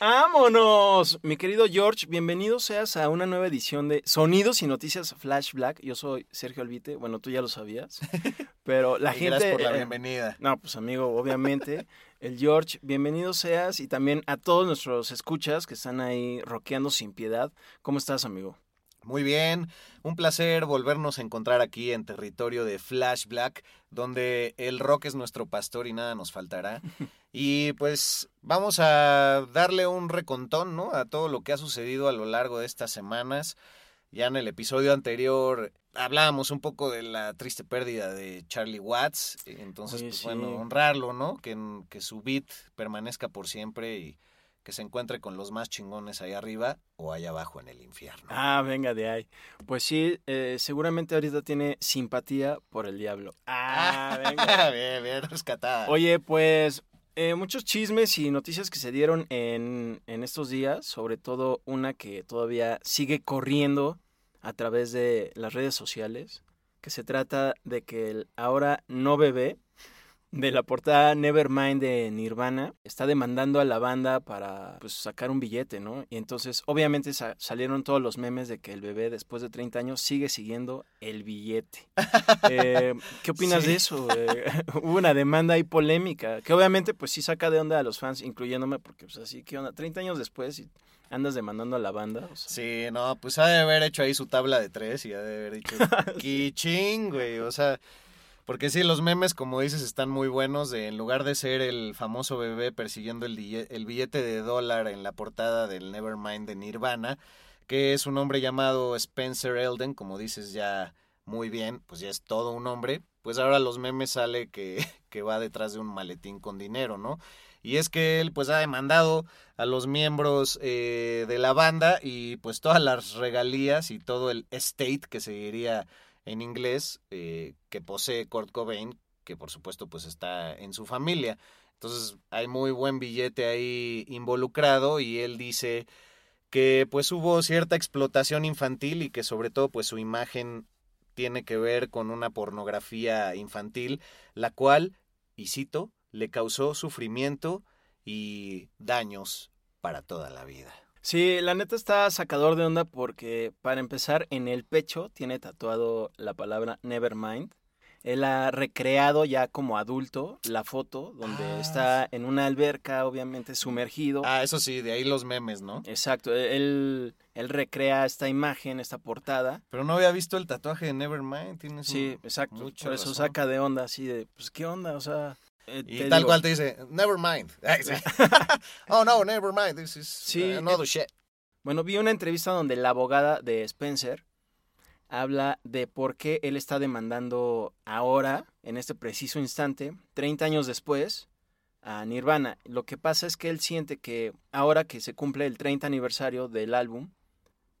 ¡Vámonos! Mi querido George, bienvenido seas a una nueva edición de Sonidos y Noticias Flash Black. Yo soy Sergio Albite, bueno, tú ya lo sabías, pero la gente... Gracias por la eh, bienvenida. No, pues amigo, obviamente. El George, bienvenido seas y también a todos nuestros escuchas que están ahí rockeando sin piedad. ¿Cómo estás, amigo? Muy bien, un placer volvernos a encontrar aquí en territorio de Flash Black, donde el rock es nuestro pastor y nada nos faltará. Y pues vamos a darle un recontón, ¿no? A todo lo que ha sucedido a lo largo de estas semanas. Ya en el episodio anterior hablábamos un poco de la triste pérdida de Charlie Watts, entonces Oye, pues sí. bueno, honrarlo, ¿no? Que, que su beat permanezca por siempre y que se encuentre con los más chingones ahí arriba o allá abajo en el infierno. Ah, venga de ahí. Pues sí, eh, seguramente ahorita tiene simpatía por el diablo. Ah, venga. bien, bien rescatada. Oye, pues eh, muchos chismes y noticias que se dieron en, en estos días, sobre todo una que todavía sigue corriendo a través de las redes sociales, que se trata de que el ahora no bebé de la portada Nevermind de Nirvana está demandando a la banda para pues, sacar un billete, ¿no? Y entonces obviamente sa- salieron todos los memes de que el bebé después de 30 años sigue siguiendo el billete. Eh, ¿Qué opinas Sí. de eso? Eh, hubo una demanda ahí polémica, que obviamente pues sí saca de onda a los fans, incluyéndome, porque pues así, ¿qué onda? 30 años después y andas demandando a la banda. O sea, Sí, no, pues ha de haber hecho ahí su tabla de tres y ha de haber dicho, ¡Kiching, güey! O sea, porque sí, los memes, como dices, están muy buenos. En lugar de ser el famoso bebé persiguiendo el, billete de dólar en la portada del Nevermind de Nirvana, que es un hombre llamado Spencer Elden, como dices ya muy bien, pues ya es todo un hombre. Pues ahora los memes sale que, va detrás de un maletín con dinero, ¿no? Y es que él pues ha demandado a los miembros eh, de la banda y pues todas las regalías y todo el estate que se diría en inglés eh, que posee Kurt Cobain, que por supuesto pues está en su familia. Entonces hay muy buen billete ahí involucrado y él dice que pues hubo cierta explotación infantil y que sobre todo pues su imagen tiene que ver con una pornografía infantil, la cual, y cito, le causó sufrimiento y daños para toda la vida. Sí, la neta está sacador de onda porque, para empezar, en el pecho tiene tatuado la palabra Nevermind. Él ha recreado ya como adulto la foto donde Ah, está en una alberca, obviamente sumergido. Ah, eso sí, de ahí los memes, ¿no? Exacto, él, él recrea esta imagen, esta portada. Pero no había visto el tatuaje de Nevermind. Tienes Sí, un- exacto. Por eso saca de onda, así de, pues, ¿qué onda? O sea. Eh, Y tal digo, cual te dice, Nevermind. Ay, sí. oh, no, Nevermind. This is Sí, another shit. Bueno, vi una entrevista donde la abogada de Spencer habla de por qué él está demandando ahora, en este preciso instante, 30 años después, a Nirvana. Lo que pasa es que él siente que ahora que se cumple el 30 aniversario del álbum,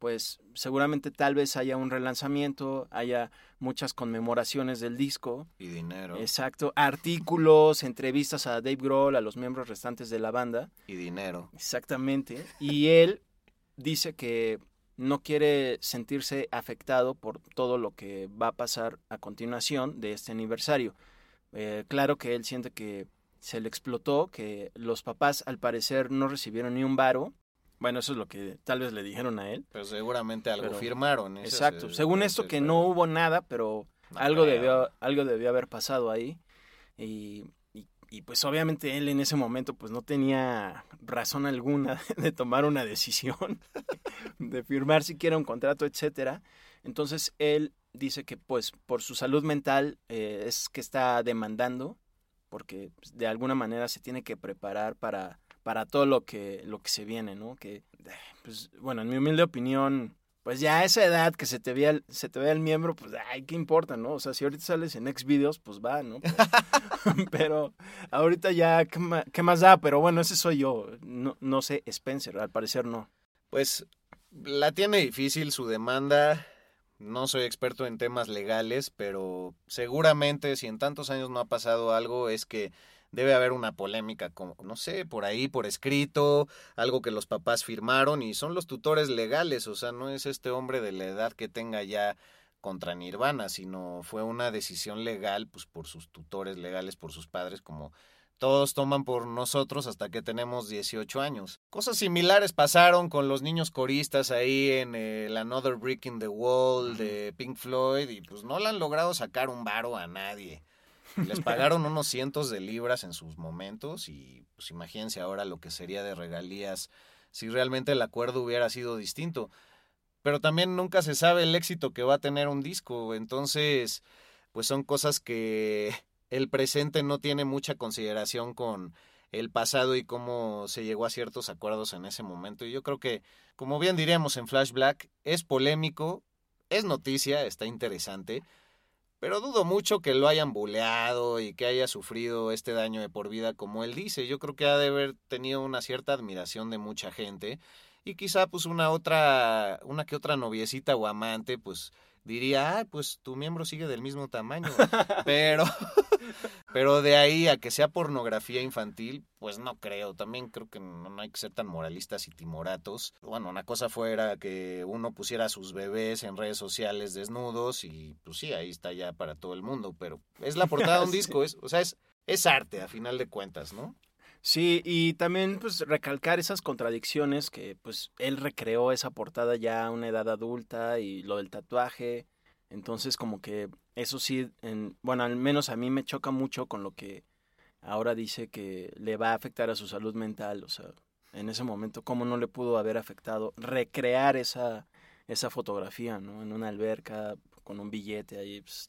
pues seguramente tal vez haya un relanzamiento, haya muchas conmemoraciones del disco. Y dinero. Exacto, artículos, entrevistas a Dave Grohl, a los miembros restantes de la banda. Y dinero. Exactamente. Y él dice que no quiere sentirse afectado por todo lo que va a pasar a continuación de este aniversario. Eh, claro que él siente que se le explotó, que los papás al parecer no recibieron ni un varo. Bueno, eso es lo que tal vez le dijeron a él. Pero seguramente algo Pero- firmaron. Exacto. es- Según esto es que no hubo nada, pero No algo creo. debió, algo debió haber pasado ahí. Y, y, y, pues obviamente él en ese momento pues no tenía razón alguna de tomar una decisión, de firmar siquiera un contrato, etcétera. Entonces él dice que pues por su salud mental eh, es que está demandando, porque pues, de alguna manera se tiene que preparar para, para todo lo que, lo que se viene, ¿no? Que, pues, bueno, en mi humilde opinión, pues ya a esa edad que se te vea se te vea el miembro, pues, ay, ¿qué importa, no? O sea, si ahorita sales en X videos, pues va, ¿no? Pero, pero ahorita ya, ¿qué, ma- qué más da? Pero bueno, ese soy yo. No, no sé, Spencer, al parecer no. Pues la tiene difícil su demanda. No soy experto en temas legales, pero seguramente si en tantos años no ha pasado algo es que debe haber una polémica, como, no sé, por ahí, por escrito, algo que los papás firmaron y son los tutores legales, o sea, no es este hombre de la edad que tenga ya contra Nirvana, sino fue una decisión legal, pues por sus tutores legales, por sus padres, como todos toman por nosotros hasta que tenemos 18 años. Cosas similares pasaron con los niños coristas ahí en el Another Brick in the Wall de Pink Floyd y pues no le han logrado sacar un varo a nadie. Les pagaron unos cientos de libras en sus momentos y pues imagínense ahora lo que sería de regalías si realmente el acuerdo hubiera sido distinto. Pero también nunca se sabe el éxito que va a tener un disco, entonces pues son cosas que el presente no tiene mucha consideración con el pasado y cómo se llegó a ciertos acuerdos en ese momento. Y yo creo que, como bien diríamos en Flash Black, es polémico, es noticia, está interesante, pero dudo mucho que lo hayan buleado y que haya sufrido este daño de por vida como él dice. Yo creo que ha de haber tenido una cierta admiración de mucha gente y quizá pues una otra, una que otra noviecita o amante pues diría, ah, pues tu miembro sigue del mismo tamaño. Pero, pero de ahí a que sea pornografía infantil, pues no creo. También creo que no, no hay que ser tan moralistas y timoratos. Bueno, una cosa fuera que uno pusiera a sus bebés en redes sociales desnudos y pues sí, ahí está ya para todo el mundo. Pero es la portada de un disco, es, o sea, es, es arte a final de cuentas, ¿no? Sí, y también pues recalcar esas contradicciones que pues él recreó esa portada ya a una edad adulta y lo del tatuaje. Entonces como que eso sí, en, bueno, al menos a mí me choca mucho con lo que ahora dice que le va a afectar a su salud mental. O sea, en ese momento, ¿cómo no le pudo haber afectado recrear esa, esa fotografía, ¿no? En una alberca con un billete ahí. Pues.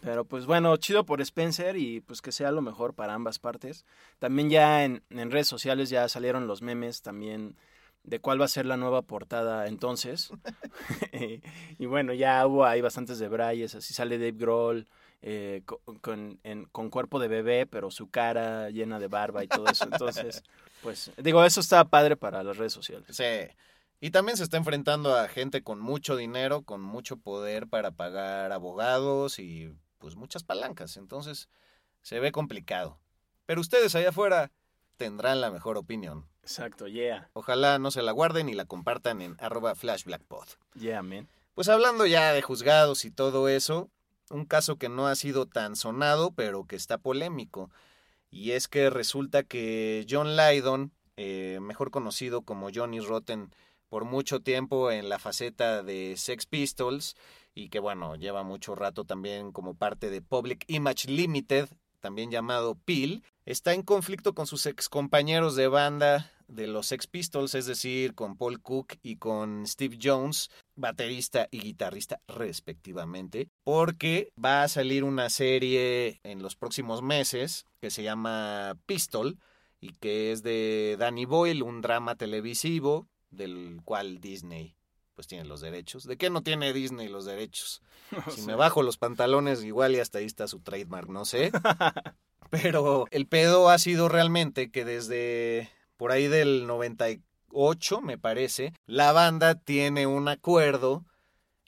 Pero pues bueno, chido por Spencer y pues que sea lo mejor para ambas partes. También ya en, en redes sociales ya salieron los memes también de cuál va a ser la nueva portada entonces. y bueno, ya hubo ahí bastantes debrayes, así sale Dave Grohl eh, co- con, en- con cuerpo de bebé, pero su cara llena de barba y todo eso. Entonces, pues digo, eso está padre para las redes sociales. Sí. Y también se está enfrentando a gente con mucho dinero, con mucho poder para pagar abogados y pues muchas palancas. Entonces se ve complicado. Pero ustedes allá afuera tendrán la mejor opinión. Exacto, yeah, Ojalá no se la guarden y la compartan en arroba flashblackpod. yeah, man. Pues hablando ya de juzgados y todo eso, un caso que no ha sido tan sonado, pero que está polémico. Y es que resulta que John Lydon, eh, mejor conocido como Johnny Rotten por mucho tiempo en la faceta de Sex Pistols, y que bueno, lleva mucho rato también como parte de Public Image Limited, también llamado PIL, está en conflicto con sus ex compañeros de banda de los Sex Pistols, es decir, con Paul Cook y con Steve Jones, baterista y guitarrista respectivamente, porque va a salir una serie en los próximos meses que se llama Pistol y que es de Danny Boyle, un drama televisivo del cual Disney pues tiene los derechos. ¿De qué no tiene Disney los derechos? Si me bajo los pantalones igual y hasta ahí está su trademark, no sé. Pero el pedo ha sido realmente que desde por ahí del 98, me parece, la banda tiene un acuerdo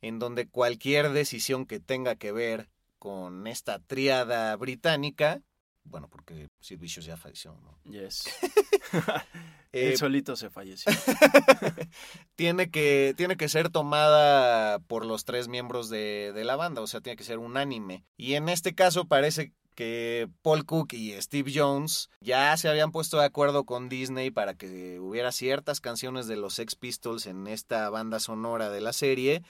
en donde cualquier decisión que tenga que ver con esta triada británica Bueno, porque Sid Vicious ya falleció, ¿no? Yes. Eh, Él solito se falleció. tiene, que, tiene que ser tomada por los tres miembros de, de la banda, o sea, tiene que ser unánime. Y en este caso parece que Paul Cook y Steve Jones ya se habían puesto de acuerdo con Disney para que hubiera ciertas canciones de los Sex Pistols en esta banda sonora de la serie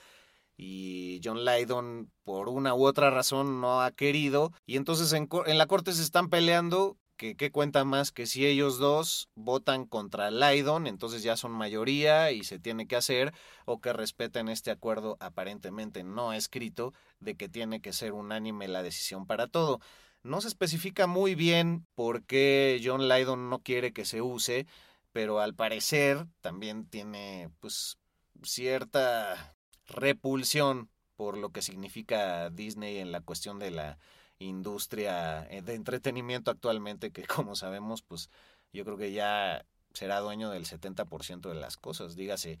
y John Lydon por una u otra razón no ha querido y entonces en, la corte se están peleando que qué cuenta más que si ellos dos votan contra Lydon entonces ya son mayoría y se tiene que hacer o que respeten este acuerdo aparentemente no escrito de que tiene que ser unánime la decisión para todo. No se especifica muy bien por qué John Lydon no quiere que se use, pero al parecer también tiene pues cierta repulsión por lo que significa Disney en la cuestión de la industria eh, de entretenimiento actualmente, que como sabemos, pues yo creo que ya será dueño del 70% de las cosas. Dígase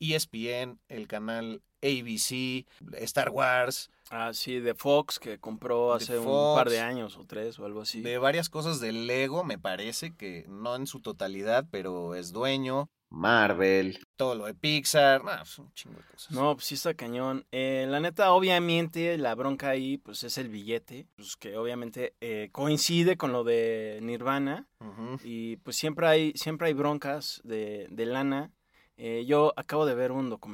ESPN, el canal ABC, Star Wars, Ah, sí, de Fox, que compró hace un par de años o tres o algo así. de varias cosas de Lego, me parece que no en su totalidad, pero es dueño. Marvel, todo lo de Pixar, nah, es un chingo de cosas. No, pues sí está cañón. Eh, la neta, obviamente, la bronca ahí, pues es el billete, pues que obviamente eh, coincide con lo de Nirvana. Y pues siempre hay, siempre hay broncas de, de lana. Eh, yo acabo de ver un documental.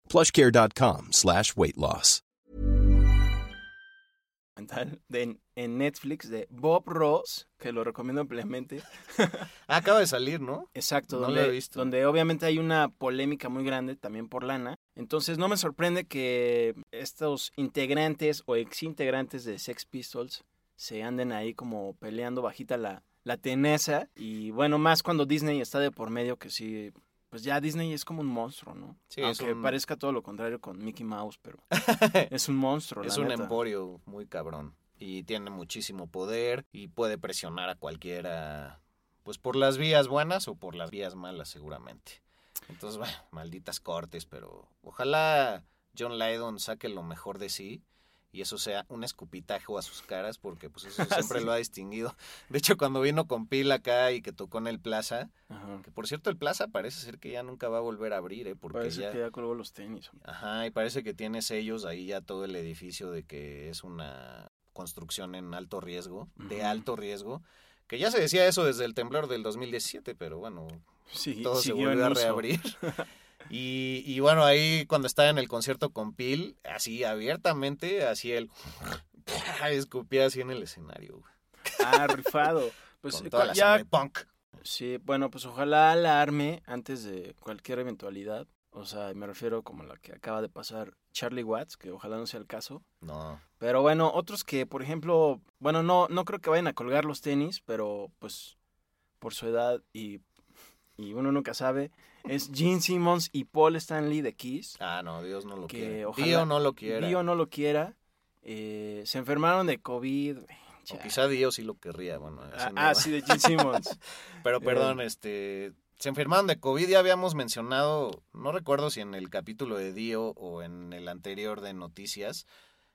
plushcare.com slash weight loss. de, en Netflix de Bob Ross, que lo recomiendo ampliamente. Acaba de salir, ¿no? Exacto, No lo donde, he visto. donde obviamente hay una polémica muy grande también por lana. Entonces no me sorprende que estos integrantes o exintegrantes de Sex Pistols se anden ahí como peleando bajita la, la tenesa. Y bueno, más cuando Disney está de por medio, que sí, pues ya Disney es como un monstruo, ¿no? Sí, Aunque un- parezca todo lo contrario con Mickey Mouse, pero es un monstruo. Es la un neta. emporio muy cabrón. Y tiene muchísimo poder y puede presionar a cualquiera, pues por las vías buenas o por las vías malas seguramente. Entonces, bueno, malditas cortes, pero ojalá John Lydon saque lo mejor de sí y eso sea un escupitajo a sus caras porque pues eso siempre Sí. lo ha distinguido. De hecho, cuando vino con Pil acá y que tocó en el Plaza, Ajá. que por cierto el Plaza parece ser que ya nunca va a volver a abrir, ¿eh? Porque Parece ya... que ya colgó los tenis. Ajá, y parece que tiene sellos ahí ya todo el edificio de que es una construcción en alto riesgo, de alto riesgo, que ya se decía eso desde el temblor del 2017, pero bueno, Sí, todo se volvió a reabrir. Y, y bueno, ahí cuando estaba en el concierto con Pil, así abiertamente, así él escupía así en el escenario, güey, Ah, rifado. Pues con toda la ya punk. Sí, bueno, pues ojalá la arme antes de cualquier eventualidad. O sea, me refiero como la que acaba de pasar Charlie Watts, que ojalá no sea el caso. No. Pero bueno, otros que, por ejemplo, bueno, no, no creo que vayan a colgar los tenis, pero pues por su edad y, y uno nunca sabe, es Gene Simmons y Paul Stanley de Kiss. Ah, no, Dios no lo que quiere. ojalá- Dio no lo quiera. Dio no lo quiera. eh, se enfermaron de COVID. O quizá Dio sí lo querría, bueno. Ah, ah, sí, de Gene Simmons. Pero perdón, este. Se enfermaron de COVID, ya habíamos mencionado, no recuerdo si en el capítulo de Dio o en el anterior de Noticias,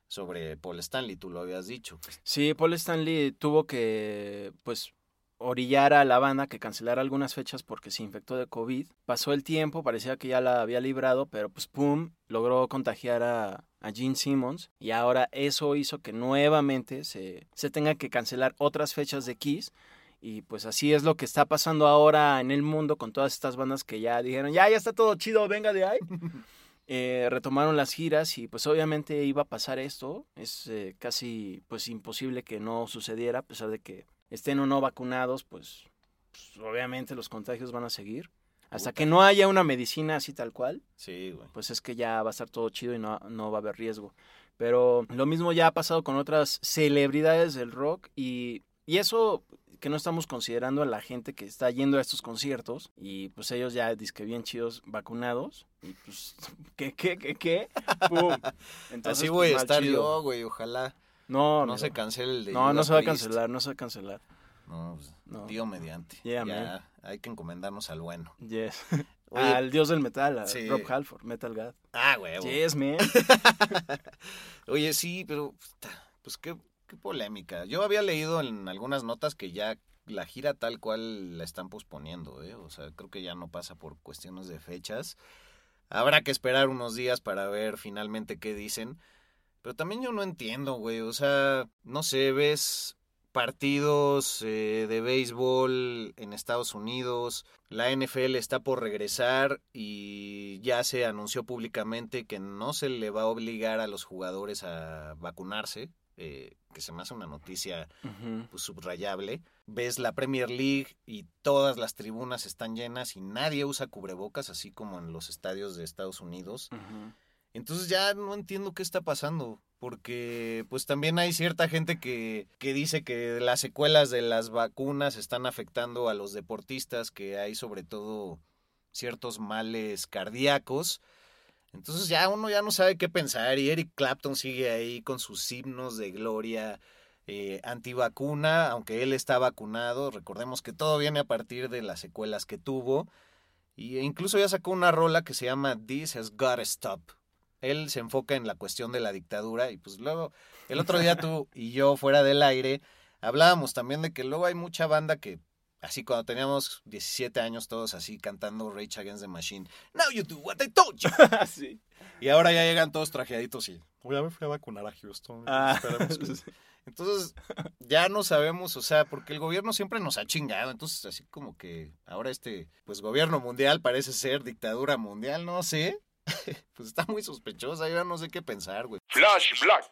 sobre Paul Stanley, tú lo habías dicho. Sí, Paul Stanley tuvo que, pues, orillar a la banda que cancelara algunas fechas porque se infectó de COVID. Pasó el tiempo, parecía que ya la había librado, pero pues, pum, logró contagiar a, a Gene Simmons y ahora eso hizo que nuevamente se, se tenga que cancelar otras fechas de Kiss. Y pues así es lo que está pasando ahora en el mundo con todas estas bandas que ya dijeron, ya, ya está todo chido, venga de ahí. Eh, retomaron las giras y pues obviamente iba a pasar esto. Es eh, casi pues imposible que no sucediera a pesar de que estén o no vacunados, pues, pues, obviamente los contagios van a seguir. Hasta Puta. que no haya una medicina así tal cual, Sí, güey. pues es que ya va a estar todo chido y no, no va a haber riesgo. Pero lo mismo ya ha pasado con otras celebridades del rock y, y eso que no estamos considerando a la gente que está yendo a estos conciertos y pues ellos ya disque bien chidos vacunados y pues ¿qué qué qué qué? ¡Pum! Entonces, Así voy pues, a mal estar yo, güey, ojalá. No, No, se cancele el de No, no se va a Priest. cancelar, no se va a cancelar. No, pues, No. Dio mediante. Yeah, ya, hay que encomendarnos al bueno. Yes. Oye, Al dios del metal, a Sí. Rob Halford, Metal God. ah, güey. Yes, man. Oye, sí, pero puta, pues qué, qué polémica. Yo había leído en algunas notas que ya la gira tal cual la están posponiendo, ¿eh? O sea, creo que ya no pasa por cuestiones de fechas. Habrá que esperar unos días para ver finalmente qué dicen. Pero también yo no entiendo, güey. O sea, no sé, ves partidos eh, de béisbol en Estados Unidos, la NFL está por regresar y ya se anunció públicamente que no se le va a obligar a los jugadores a vacunarse, eh, que se me hace una noticia pues, subrayable. Ves la Premier League y todas las tribunas están llenas y nadie usa cubrebocas, así como en los estadios de Estados Unidos. Entonces ya no entiendo qué está pasando, porque pues también hay cierta gente que, que dice que las secuelas de las vacunas están afectando a los deportistas, que hay sobre todo ciertos males cardíacos. Entonces ya uno ya no sabe qué pensar y Eric Clapton sigue ahí con sus himnos de gloria eh, antivacuna, aunque él está vacunado. Recordemos que todo viene a partir de las secuelas que tuvo. Y incluso ya sacó una rola que se llama This Has Gotta Stop. Él se enfoca en la cuestión de la dictadura y pues luego el otro día tú y yo fuera del aire hablábamos también de que luego hay mucha banda que así cuando teníamos 17 años todos así cantando Rage Against the Machine. Now you do what I told you. sí. Y ahora ya llegan todos trajeaditos y "Oye, ya me fui a vacunar a Houston. Ah, Esperemos que-". Entonces, ya no sabemos, o sea, porque el gobierno siempre nos ha chingado. Entonces, así como que ahora este, pues, gobierno mundial parece ser dictadura mundial, no sé. pues está muy sospechosa, yo ya no sé qué pensar, güey. Flash Black.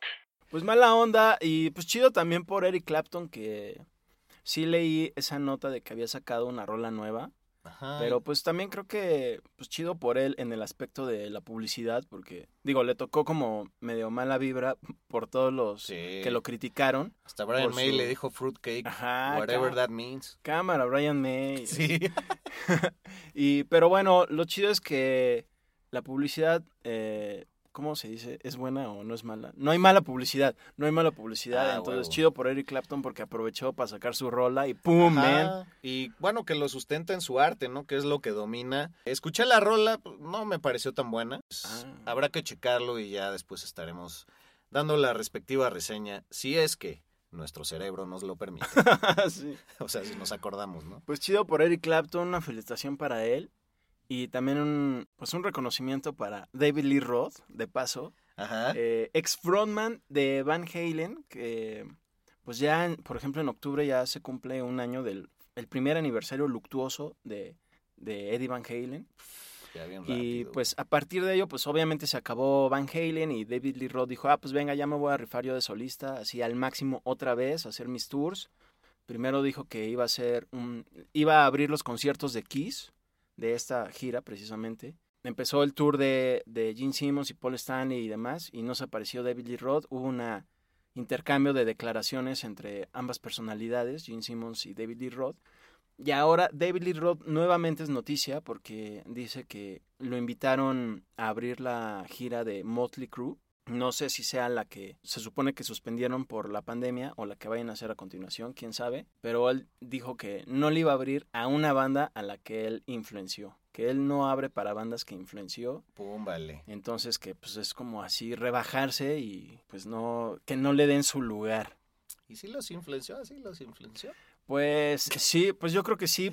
Pues mala onda y pues chido también por Eric Clapton que sí leí esa nota de que había sacado una rola nueva, Ajá. pero pues también creo que pues chido por él en el aspecto de la publicidad porque digo, le tocó como medio mala vibra por todos los Sí. que lo criticaron. Hasta Brian May su- le dijo fruitcake, Ajá, whatever that means. Cámara, Brian May. Sí. y pero bueno, lo chido es que la publicidad eh, ¿Cómo se dice? ¿Es buena o no es mala? No hay mala publicidad, no hay mala publicidad. Ah, entonces, huevo. chido por Eric Clapton porque aprovechó para sacar su rola y ¡pum, man! Y bueno, que lo sustenta en su arte, ¿no? Que es lo que domina. Escuché la rola, no me pareció tan buena. Ah. Habrá que checarlo y ya después estaremos dando la respectiva reseña, si es que nuestro cerebro nos lo permite. Sí. o sea, si nos acordamos, ¿no? Pues chido por Eric Clapton, una felicitación para él. Y también un, pues un reconocimiento para David Lee Roth, de paso. Ajá. Eh, ex frontman de Van Halen, que pues ya, en- por ejemplo, en octubre ya se cumple un año del el primer aniversario luctuoso de, de Eddie Van Halen. ya bien Y pues a partir de ello, pues obviamente se acabó Van Halen y David Lee Roth dijo, ah, pues venga, ya me voy a rifar yo de solista, así al máximo otra vez, a hacer mis tours. Primero dijo que iba a hacer un, iba a abrir los conciertos de Kiss, de esta gira precisamente. empezó el tour de, de Gene Simmons y Paul Stanley y demás, y no se apareció David Lee Roth. Hubo un intercambio de declaraciones entre ambas personalidades, Gene Simmons y David Lee Roth. Y ahora David Lee Roth nuevamente es noticia porque dice que lo invitaron a abrir la gira de Motley Crue no sé si sea la que se supone que suspendieron por la pandemia o la que vayan a hacer a continuación, quién sabe. Pero él dijo que no le iba a abrir a una banda a la que él influenció. Que él no abre para bandas que influenció. Pum, vale. Entonces que pues es como así rebajarse y pues no, que no le den su lugar. ¿Y si los influenció? ¿Así los influenció? Pues sí, pues yo creo que sí.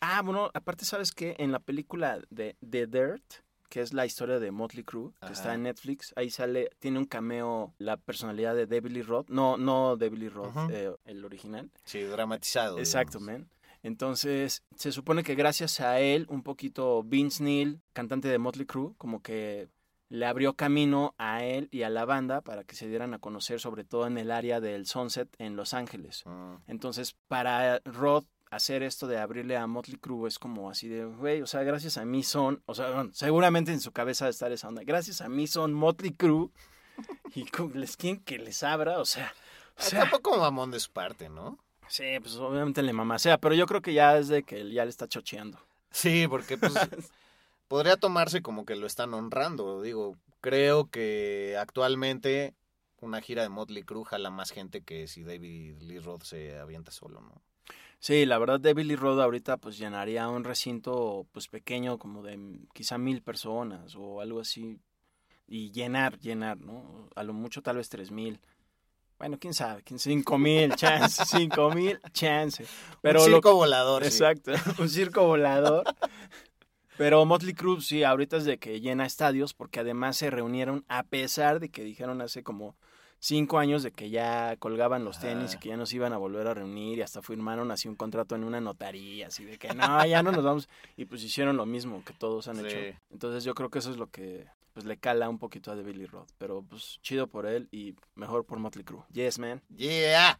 ah, bueno, aparte sabes que en la película de The Dirt, que es la historia de Motley Crue, que está en Netflix. Ahí sale, tiene un cameo la personalidad de David Lee Roth. No, no David Lee Roth, eh, el original. Sí, dramatizado. Exacto, man. Entonces, se supone que gracias a él, un poquito Vince Neil, cantante de Motley Crue, como que le abrió camino a él y a la banda para que se dieran a conocer, sobre todo en el área del Sunset en Los Ángeles. Ah. Entonces, para Roth hacer esto de abrirle a Motley Crue es como así de, güey, o sea, gracias a mí son, o sea, seguramente en su cabeza de estar esa onda, gracias a mí son Motley Crue y les quieren que les abra, o sea... O sea Tampoco mamón de su parte, ¿no? Sí, pues obviamente le sea pero yo creo que ya es de que ya le está chocheando. Sí, porque pues podría tomarse como que lo están honrando, digo, creo que actualmente una gira de Motley Crue jala más gente que si David Lee Roth se avienta solo, ¿no? Sí, la verdad Lee Roth ahorita pues llenaría un recinto pues pequeño como de quizá mil personas o algo así y llenar, llenar, ¿no? A lo mucho tal vez tres mil. Bueno, quién sabe, cinco mil, chance, cinco mil, chance. Pero un circo volador. Exacto, un circo volador. Pero Motley Crue sí, ahorita es de que llena estadios porque además se reunieron a pesar de que dijeron hace como cinco años de que ya colgaban los tenis y que ya nos iban a volver a reunir y hasta firmaron así un contrato en una notaría, así de que no, ya no nos vamos. Y pues hicieron lo mismo que todos han hecho. Entonces yo creo que eso es lo que pues le cala un poquito a The Billy Roth. Pero pues chido por él y mejor por Motley Crue. Yes, man. Yeah.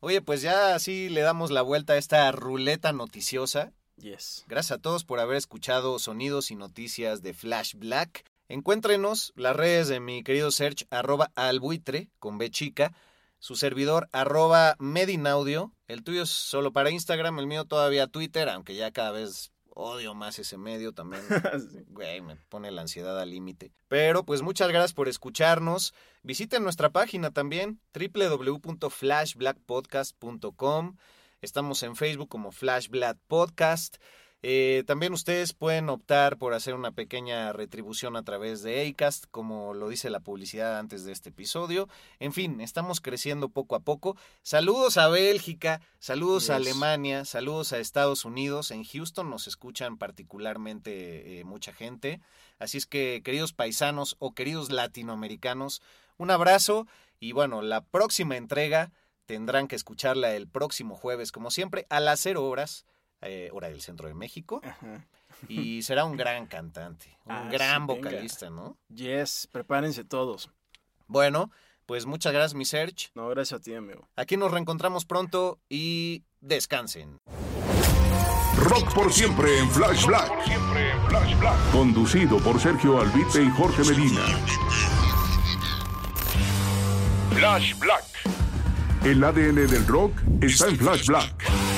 Oye, pues ya así le damos la vuelta a esta ruleta noticiosa. Yes. Gracias a todos por haber escuchado sonidos y noticias de Flash Black. Encuéntrenos las redes de mi querido Search, arroba albuitre, con B chica, su servidor, arroba medinaudio, el tuyo es solo para Instagram, el mío todavía Twitter, aunque ya cada vez odio más ese medio también. Güey, me pone la ansiedad al límite. Pero pues muchas gracias por escucharnos. Visiten nuestra página también, www.flashblackpodcast.com. Estamos en Facebook como Flash Black Podcast. Eh, también ustedes pueden optar por hacer una pequeña retribución a través de ACAST, como lo dice la publicidad antes de este episodio. En fin, estamos creciendo poco a poco. Saludos a Bélgica, saludos a Alemania, saludos a Estados Unidos. En Houston nos escuchan particularmente eh, mucha gente. Así es que, queridos paisanos o queridos latinoamericanos, un abrazo y bueno, la próxima entrega tendrán que escucharla el próximo jueves, como siempre, a las cero horas eh, hora del centro de México. Y será un gran cantante, un ah, gran vocalista, ¿no? Yes, prepárense todos. Bueno, pues muchas gracias, mi Serge. No, gracias a ti, amigo. Aquí nos reencontramos pronto y descansen. Rock por siempre en Flash Black. Conducido por Sergio Albite y Jorge Medina. Flash Black. El ADN del rock está en Flash Black.